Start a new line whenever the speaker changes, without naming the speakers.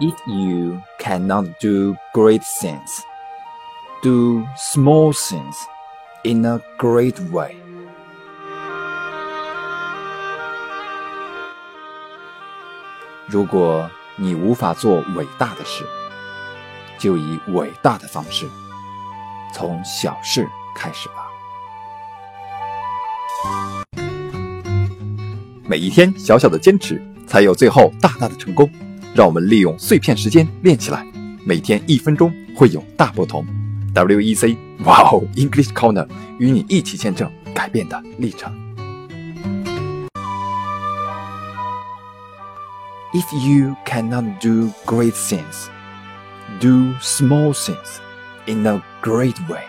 If you cannot do great things, do small things in a great way. 如果你无法做伟大的事，就以伟大的方式，从小事开始吧。每一天小小的坚持，才有最后大大的成功。让我们利用碎片时间练起来，每天一分钟会有大不同。WEC，哇哦，English Corner 与你一起见证改变的历程。If you cannot do great things, do small things in a great way.